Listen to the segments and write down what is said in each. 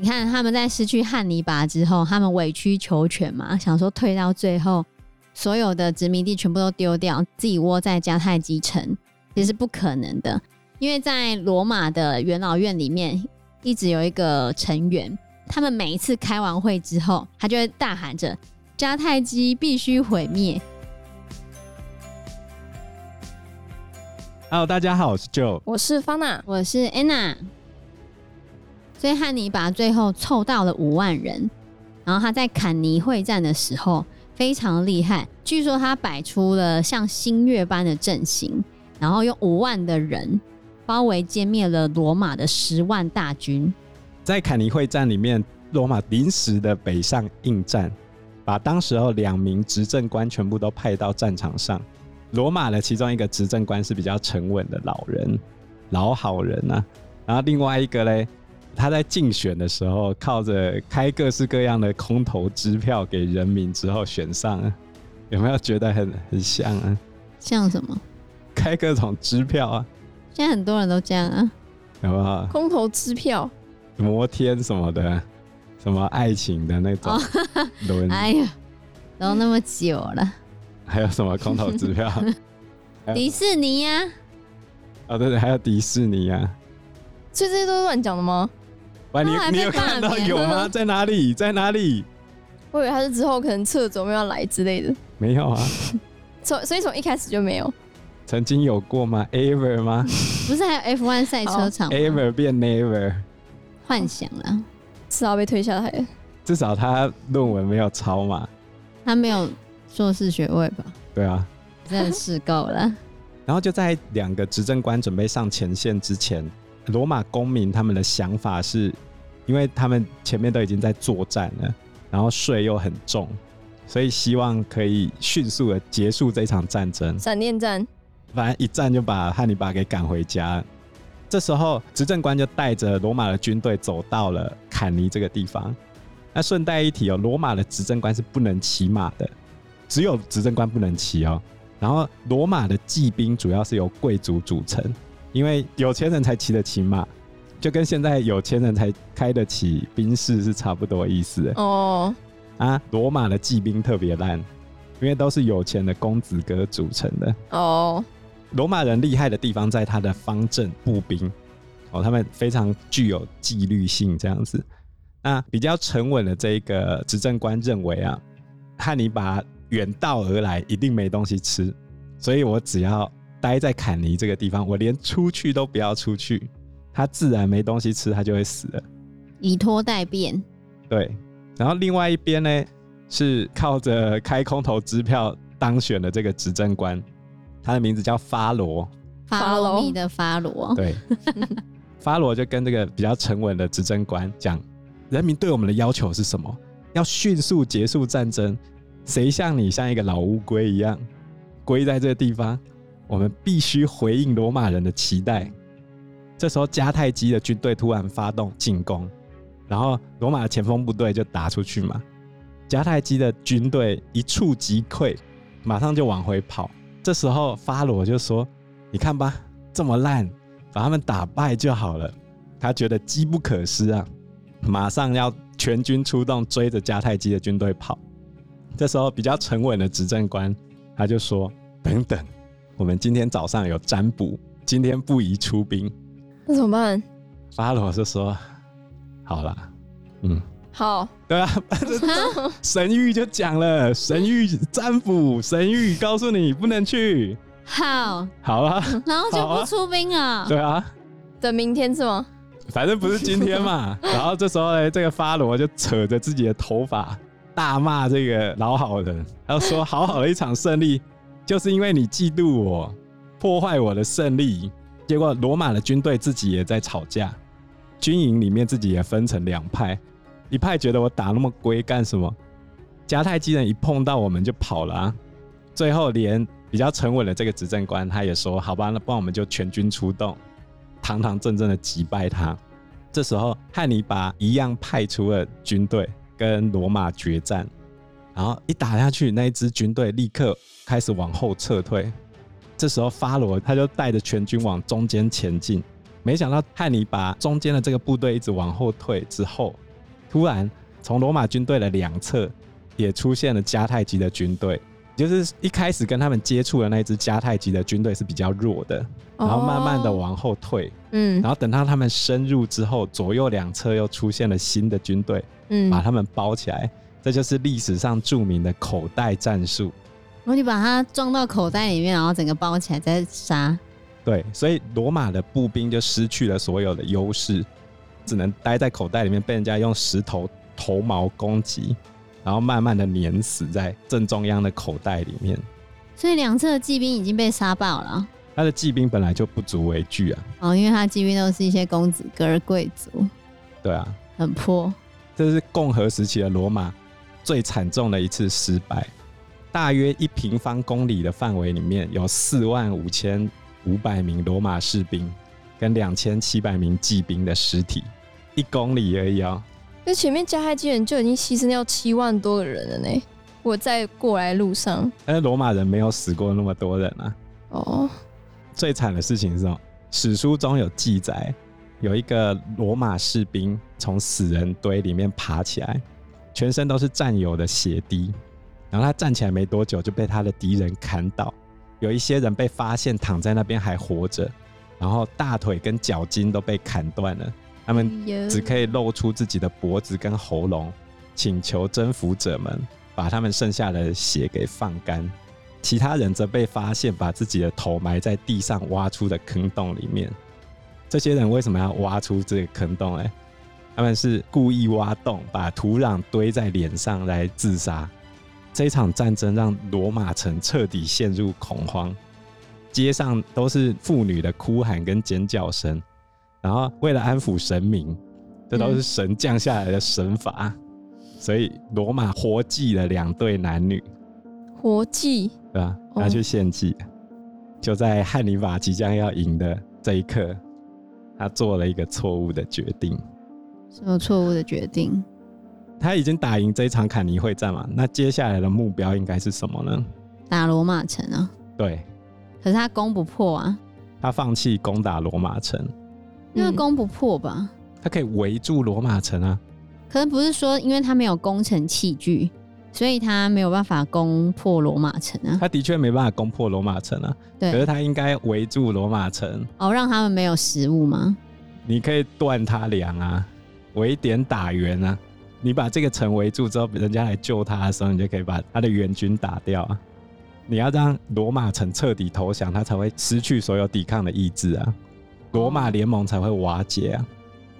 你看他们在失去汉尼拔之后，他们委曲求全嘛，想说退到最后，所有的殖民地全部都丢掉，自己窝在迦太基城，其实是不可能的。因为在罗马的元老院里面，一直有一个成员，他们每一次开完会之后，他就会大喊着：“迦太基必须毁灭。” Hello，大家好，我是 Joe，我是 Fana，我是 Anna。所以汉尼拔最后凑到了五万人，然后他在坎尼会战的时候非常厉害，据说他摆出了像星月般的阵型，然后用五万的人。包围歼灭了罗马的十万大军。在坎尼会战里面，罗马临时的北上应战，把当时候两名执政官全部都派到战场上。罗马的其中一个执政官是比较沉稳的老人，老好人啊。然后另外一个嘞，他在竞选的时候靠着开各式各样的空头支票给人民之后选上啊。有没有觉得很很像啊？像什么？开各种支票啊。现在很多人都这样啊，好不好？空头支票、摩天什么的，什么爱情的那种轮、哦，哎呀，都那么久了，还有什么空头支票？迪士尼呀、啊，哦对对，还有迪士尼呀、啊，所以这些都是乱讲的吗？喂，你你有看到有吗？在哪里？在哪里？我以为他是之后可能撤走没有要来之类的，没有啊，从所以从一开始就没有。曾经有过吗？Ever 吗？不是还有 F1 赛车场？Ever 变 Never，幻想了，至少被推下来了。至少他论文没有抄嘛？他没有硕士学位吧？对啊，真的是够了。然后就在两个执政官准备上前线之前，罗马公民他们的想法是，因为他们前面都已经在作战了，然后税又很重，所以希望可以迅速的结束这场战争。闪电战。反正一战就把汉尼拔给赶回家。这时候执政官就带着罗马的军队走到了坎尼这个地方。那顺带一提哦，罗马的执政官是不能骑马的，只有执政官不能骑哦。然后罗马的骑兵主要是由贵族组成，因为有钱人才骑得起马，就跟现在有钱人才开得起兵士是差不多意思哦。啊，罗马的骑兵特别烂，因为都是有钱的公子哥组成的哦。罗马人厉害的地方在他的方阵步兵，哦，他们非常具有纪律性，这样子。那比较沉稳的这一个执政官认为啊，汉尼拔远道而来，一定没东西吃，所以我只要待在坎尼这个地方，我连出去都不要出去，他自然没东西吃，他就会死了，以拖待变。对，然后另外一边呢，是靠着开空头支票当选的这个执政官。他的名字叫发罗，发罗密的发罗。对，发罗就跟这个比较沉稳的执政官讲：人民对我们的要求是什么？要迅速结束战争。谁像你像一个老乌龟一样龟在这个地方？我们必须回应罗马人的期待。这时候迦太基的军队突然发动进攻，然后罗马的前锋部队就打出去嘛。迦太基的军队一触即溃，马上就往回跑。这时候，发罗就说：“你看吧，这么烂，把他们打败就好了。”他觉得机不可失啊，马上要全军出动，追着迦太基的军队跑。这时候，比较沉稳的执政官他就说：“等等，我们今天早上有占卜，今天不宜出兵。”那怎么办？法罗就说：“好了，嗯。”好，对啊，神谕就讲了，神谕占卜，神谕告诉你不能去。好，好啊，然后就不出兵啊。对啊，等明天是吗？反正不是今天嘛。然后这时候呢，这个发罗就扯着自己的头发，大骂这个老好人，他说：“好好的一场胜利，就是因为你嫉妒我，破坏我的胜利。”结果罗马的军队自己也在吵架，军营里面自己也分成两派。一派觉得我打那么龟干什么？迦太基人一碰到我们就跑了啊！最后连比较沉稳的这个执政官他也说：“好吧，那不然我们就全军出动，堂堂正正的击败他。”这时候汉尼拔一样派出了军队跟罗马决战，然后一打下去，那一支军队立刻开始往后撤退。这时候法罗他就带着全军往中间前进，没想到汉尼拔中间的这个部队一直往后退之后，突然从罗马军队的两侧也出现了迦太基的军队。就是一开始跟他们接触的那支迦太基的军队是比较弱的，然后慢慢的往后退，嗯，然后等到他们深入之后，左右两侧又出现了新的军队，嗯，把他们包起来，这就是历史上著名的口袋战术。然后你把它装到口袋里面，然后整个包起来再杀。对，所以罗马的步兵就失去了所有的优势，只能待在口袋里面，被人家用石头头矛攻击。然后慢慢的碾死在正中央的口袋里面，所以两侧的骑兵已经被杀爆了。他的骑兵本来就不足为惧啊，哦，因为他骑兵都是一些公子哥儿贵族，对啊，很破。这是共和时期的罗马最惨重的一次失败，大约一平方公里的范围里面有四万五千五百名罗马士兵跟两千七百名骑兵的尸体，一公里而已哦。那前面加害基人就已经牺牲掉七万多个人了呢。我在过来路上，但是罗马人没有死过那么多人啊。哦，最惨的事情是什么？史书中有记载，有一个罗马士兵从死人堆里面爬起来，全身都是战友的血滴，然后他站起来没多久就被他的敌人砍倒。有一些人被发现躺在那边还活着，然后大腿跟脚筋都被砍断了。他们只可以露出自己的脖子跟喉咙，请求征服者们把他们剩下的血给放干。其他人则被发现把自己的头埋在地上挖出的坑洞里面。这些人为什么要挖出这个坑洞呢？他们是故意挖洞，把土壤堆在脸上来自杀。这场战争让罗马城彻底陷入恐慌，街上都是妇女的哭喊跟尖叫声。然后为了安抚神明，这都是神降下来的神罚，嗯、所以罗马活祭了两对男女，活祭，对吧？拿去献祭，哦、就在汉尼拔即将要赢的这一刻，他做了一个错误的决定。什么错误的决定？他已经打赢这一场坎尼会战嘛？那接下来的目标应该是什么呢？打罗马城啊？对。可是他攻不破啊。他放弃攻打罗马城。因为攻不破吧？他可以围住罗马城啊。可能不是说，因为他没有攻城器具，所以他没有办法攻破罗马城啊。他的确没办法攻破罗马城啊。对。可是他应该围住罗马城。哦，让他们没有食物吗？你可以断他粮啊，围点打援啊。你把这个城围住之后，人家来救他的时候，你就可以把他的援军打掉啊。你要让罗马城彻底投降，他才会失去所有抵抗的意志啊。罗马联盟才会瓦解啊！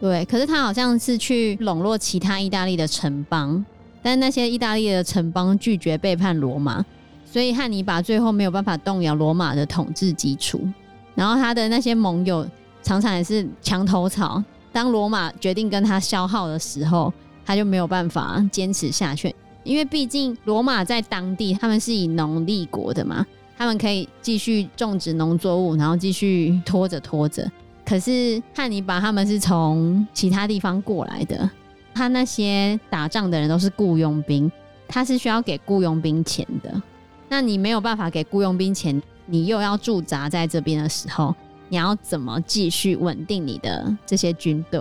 对，可是他好像是去笼络其他意大利的城邦，但那些意大利的城邦拒绝背叛罗马，所以汉尼拔最后没有办法动摇罗马的统治基础。然后他的那些盟友常常也是墙头草，当罗马决定跟他消耗的时候，他就没有办法坚持下去，因为毕竟罗马在当地他们是以农立国的嘛。他们可以继续种植农作物，然后继续拖着拖着。可是汉尼拔他们是从其他地方过来的，他那些打仗的人都是雇佣兵，他是需要给雇佣兵钱的。那你没有办法给雇佣兵钱，你又要驻扎在这边的时候，你要怎么继续稳定你的这些军队？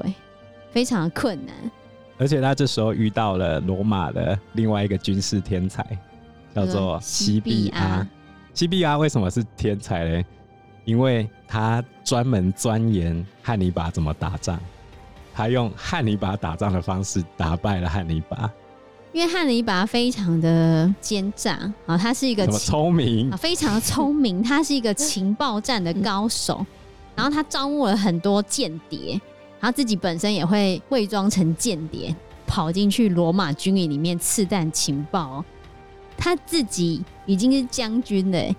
非常的困难。而且他这时候遇到了罗马的另外一个军事天才，叫做西庇阿。西庇阿为什么是天才呢？因为他专门钻研汉尼拔怎么打仗，他用汉尼拔打仗的方式打败了汉尼拔。因为汉尼拔非常的奸诈啊，他是一个聪明，非常的聪明，他是一个情报战的高手。然后他招募了很多间谍，然后自己本身也会伪装成间谍，跑进去罗马军营里面刺探情报。他自己已经是将军了，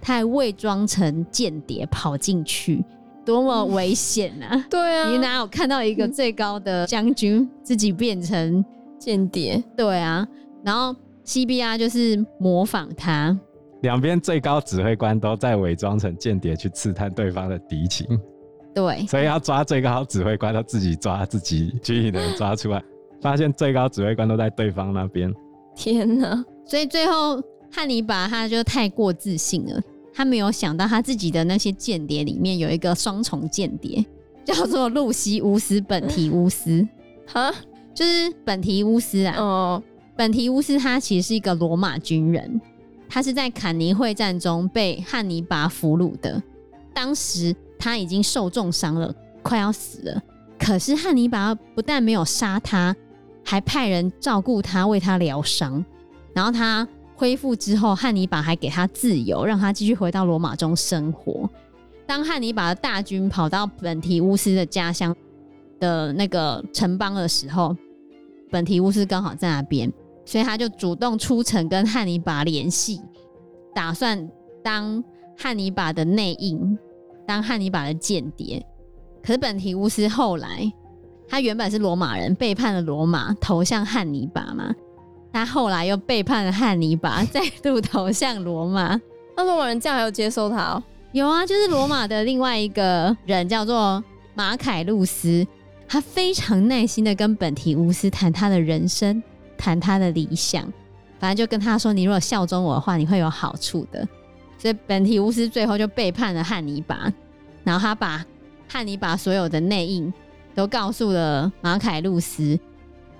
他还伪装成间谍跑进去，多么危险啊！对啊，你哪有看到一个最高的将军自己变成间谍？对啊，然后 CBR 就是模仿他，两边最高指挥官都在伪装成间谍去刺探对方的敌情。对，所以要抓最高指挥官，都自己抓自己军营的人抓出来，发现最高指挥官都在对方那边。天哪！所以最后汉尼拔他就太过自信了，他没有想到他自己的那些间谍里面有一个双重间谍，叫做露西乌斯·本提乌斯。哈，就是本提乌斯啊。哦，本提乌斯他其实是一个罗马军人，他是在坎尼会战中被汉尼拔俘虏的。当时他已经受重伤了，快要死了。可是汉尼拔不但没有杀他，还派人照顾他，为他疗伤。然后他恢复之后，汉尼拔还给他自由，让他继续回到罗马中生活。当汉尼拔的大军跑到本提乌斯的家乡的那个城邦的时候，本提乌斯刚好在那边，所以他就主动出城跟汉尼拔联系，打算当汉尼拔的内应，当汉尼拔的间谍。可是本提乌斯后来，他原本是罗马人，背叛了罗马，投向汉尼拔嘛。他后来又背叛了汉尼拔，再度投向罗马。那罗马人这样还有接受他哦？有啊，就是罗马的另外一个人叫做马凯路斯，他非常耐心的跟本提乌斯谈他的人生，谈他的理想，反正就跟他说：“你如果效忠我的话，你会有好处的。”所以本提乌斯最后就背叛了汉尼拔，然后他把汉尼拔所有的内应都告诉了马凯路斯。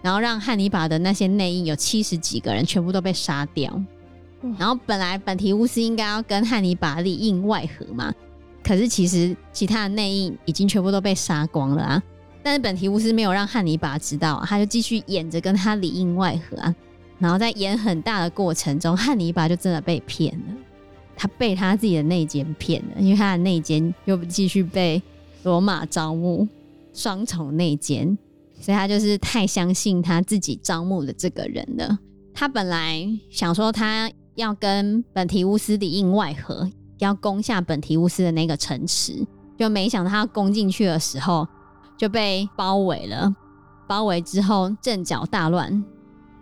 然后让汉尼拔的那些内应有七十几个人全部都被杀掉。然后本来本提乌斯应该要跟汉尼拔里应外合嘛，可是其实其他的内应已经全部都被杀光了啊。但是本提乌斯没有让汉尼拔知道啊，他就继续演着跟他里应外合啊。然后在演很大的过程中，汉尼拔就真的被骗了，他被他自己的内奸骗了，因为他的内奸又继续被罗马招募，双重内奸。所以他就是太相信他自己招募的这个人了。他本来想说他要跟本提乌斯里应外合，要攻下本提乌斯的那个城池，就没想到他攻进去的时候就被包围了。包围之后阵脚大乱。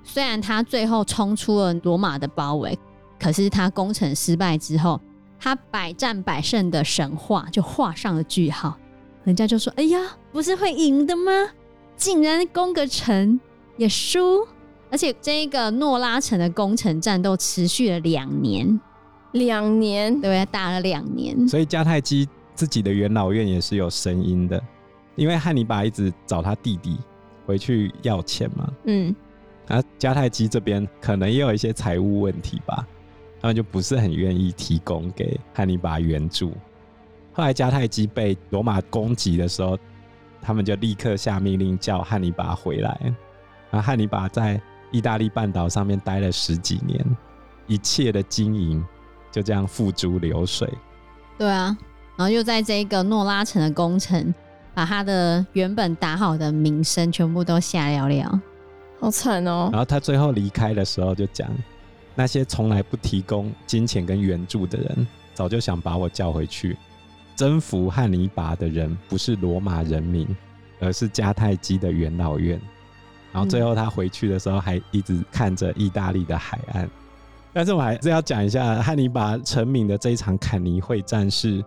虽然他最后冲出了罗马的包围，可是他攻城失败之后，他百战百胜的神话就画上了句号。人家就说：“哎呀，不是会赢的吗？”竟然攻个城也输，而且这个诺拉城的攻城战斗持续了两年，两年对，打了两年。所以迦太基自己的元老院也是有声音的，因为汉尼拔一直找他弟弟回去要钱嘛。嗯，啊，迦太基这边可能也有一些财务问题吧，他们就不是很愿意提供给汉尼拔援助。后来迦太基被罗马攻击的时候。他们就立刻下命令叫汉尼拔回来。然后汉尼拔在意大利半岛上面待了十几年，一切的经营就这样付诸流水。对啊，然后又在这个诺拉城的工程，把他的原本打好的名声全部都下了了，好惨哦。然后他最后离开的时候就讲，那些从来不提供金钱跟援助的人，早就想把我叫回去。征服汉尼拔的人不是罗马人民，而是迦太基的元老院。然后最后他回去的时候，还一直看着意大利的海岸。但是我还是要讲一下汉尼拔成名的这一场坎尼会战是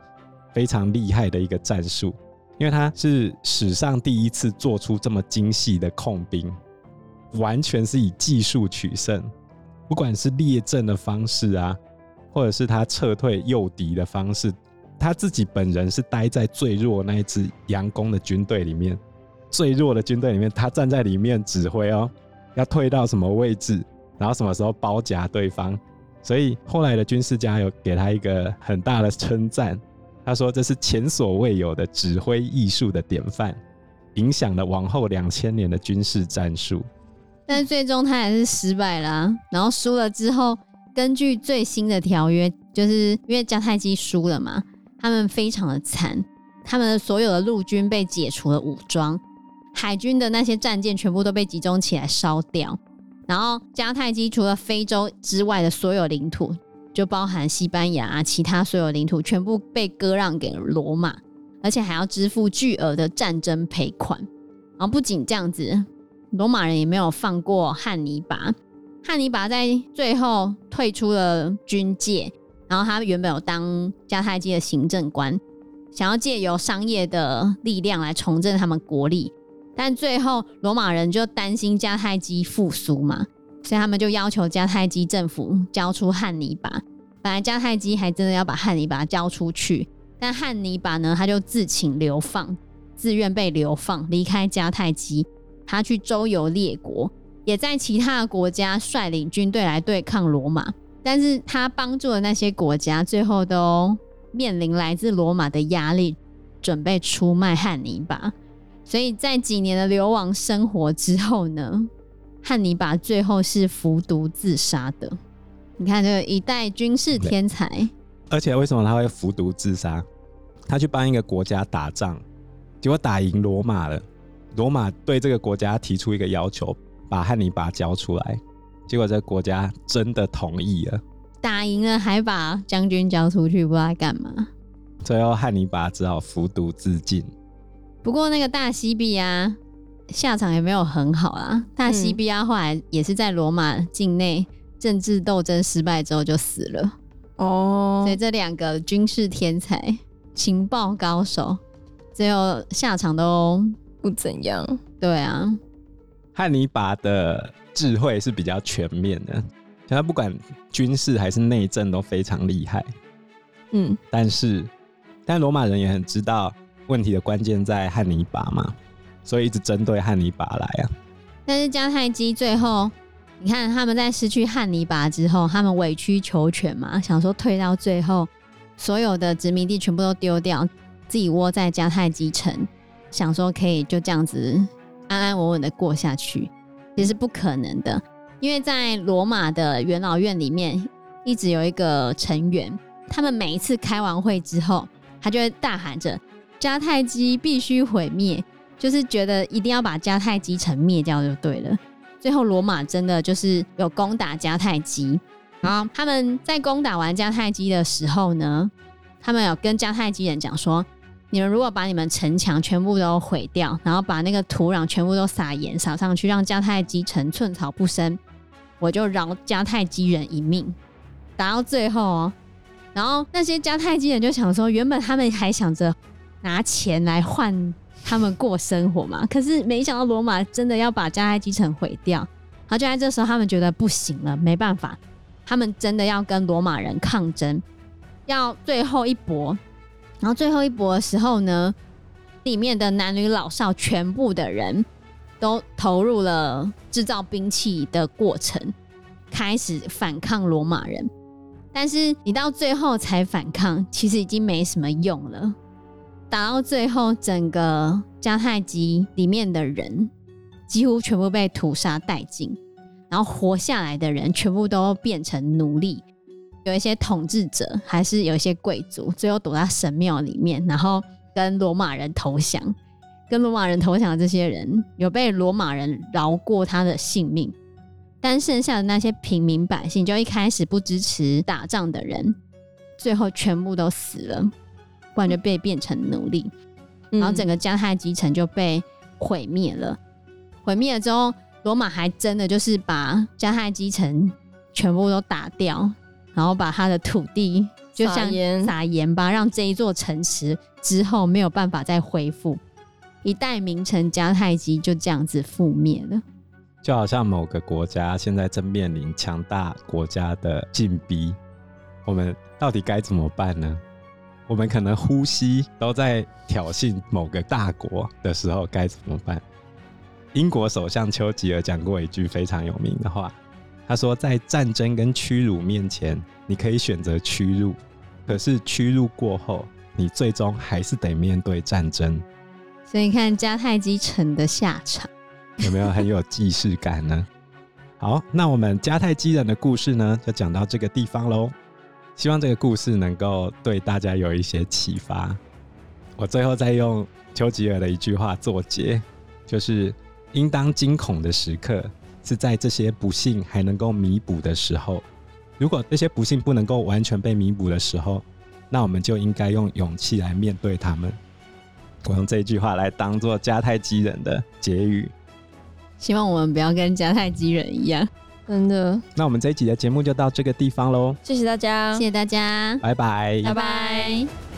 非常厉害的一个战术，因为他是史上第一次做出这么精细的控兵，完全是以技术取胜。不管是列阵的方式啊，或者是他撤退诱敌的方式。他自己本人是待在最弱那一支佯攻的军队里面，最弱的军队里面，他站在里面指挥哦，要退到什么位置，然后什么时候包夹对方。所以后来的军事家有给他一个很大的称赞，他说这是前所未有的指挥艺术的典范，影响了往后两千年的军事战术。但最终他还是失败了，然后输了之后，根据最新的条约，就是因为迦太基输了嘛。他们非常的惨，他们的所有的陆军被解除了武装，海军的那些战舰全部都被集中起来烧掉，然后迦太基除了非洲之外的所有领土，就包含西班牙啊，其他所有领土全部被割让给了罗马，而且还要支付巨额的战争赔款。然后不仅这样子，罗马人也没有放过汉尼拔，汉尼拔在最后退出了军界。然后他原本有当迦太基的行政官，想要借由商业的力量来重振他们国力，但最后罗马人就担心迦太基复苏嘛，所以他们就要求迦太基政府交出汉尼拔。本来迦太基还真的要把汉尼拔交出去，但汉尼拔呢，他就自请流放，自愿被流放，离开迦太基，他去周游列国，也在其他的国家率领军队来对抗罗马。但是他帮助的那些国家，最后都面临来自罗马的压力，准备出卖汉尼拔。所以在几年的流亡生活之后呢，汉尼拔最后是服毒自杀的。你看，这个一代军事天才，而且为什么他会服毒自杀？他去帮一个国家打仗，结果打赢罗马了。罗马对这个国家提出一个要求，把汉尼拔交出来。结果这个国家真的同意了，打赢了还把将军交出去，不知道干嘛。最后汉尼拔只好服毒自尽。不过那个大西庇阿下场也没有很好啦。大西庇阿后来也是在罗马境内。政治斗争失败之后就死了哦，所以这两个军事天才、情报高手，最后下场都不怎样。对啊，汉尼拔的智慧是比较全面的，他不管军事还是内政都非常厉害。嗯，但是但罗马人也很知道问题的关键在汉尼拔嘛，所以一直针对汉尼拔来啊。但是迦太基最后。你看他们在失去汉尼拔之后，他们委曲求全嘛，想说退到最后，所有的殖民地全部都丢掉，自己窝在迦太基城，想说可以就这样子安安稳稳的过下去，其实不可能的，因为在罗马的元老院里面，一直有一个成员，他们每一次开完会之后，他就会大喊着迦太基必须毁灭，就是觉得一定要把迦太基城灭掉就对了。最后，罗马真的就是有攻打迦太基。然后他们在攻打完迦太基的时候呢，他们有跟迦太基人讲说：“你们如果把你们城墙全部都毁掉，然后把那个土壤全部都撒盐撒上去，让迦太基城寸草不生，我就饶迦太基人一命。”打到最后哦，然后那些迦太基人就想说，原本他们还想着拿钱来换。他们过生活嘛，可是没想到罗马真的要把迦太基城毁掉，然后就在这时候，他们觉得不行了，没办法，他们真的要跟罗马人抗争，要最后一搏。然后最后一搏的时候呢，里面的男女老少全部的人都投入了制造兵器的过程，开始反抗罗马人。但是你到最后才反抗，其实已经没什么用了。打到最后，整个迦太基里面的人几乎全部被屠杀殆尽，然后活下来的人全部都变成奴隶。有一些统治者，还是有一些贵族，最后躲在神庙里面，然后跟罗马人投降。跟罗马人投降的这些人，有被罗马人饶过他的性命，但剩下的那些平民百姓，就一开始不支持打仗的人，最后全部都死了。不然就被变成奴隶，然后整个迦太基城就被毁灭了。毁灭了之后，罗马还真的就是把迦太基城全部都打掉，然后把他的土地就像撒盐吧，让这一座城池之后没有办法再恢复，一代名臣迦太基就这样子覆灭了。就好像某个国家现在正面临强大国家的进逼，我们到底该怎么办呢？我们可能呼吸都在挑衅某个大国的时候，该怎么办？英国首相丘吉尔讲过一句非常有名的话，他说：“在战争跟屈辱面前，你可以选择屈辱，可是屈辱过后，你最终还是得面对战争。”所以，看迦太基城的下场，有没有很有既视感呢？好，那我们迦太基人的故事呢，就讲到这个地方喽。希望这个故事能够对大家有一些启发。我最后再用丘吉尔的一句话作结，就是应当惊恐的时刻是在这些不幸还能够弥补的时候。如果这些不幸不能够完全被弥补的时候，那我们就应该用勇气来面对他们。我用这句话来当做迦太基人的结语。希望我们不要跟迦太基人一样。真的，那我们这一集的节目就到这个地方喽。谢谢大家，谢谢大家，拜拜，拜拜。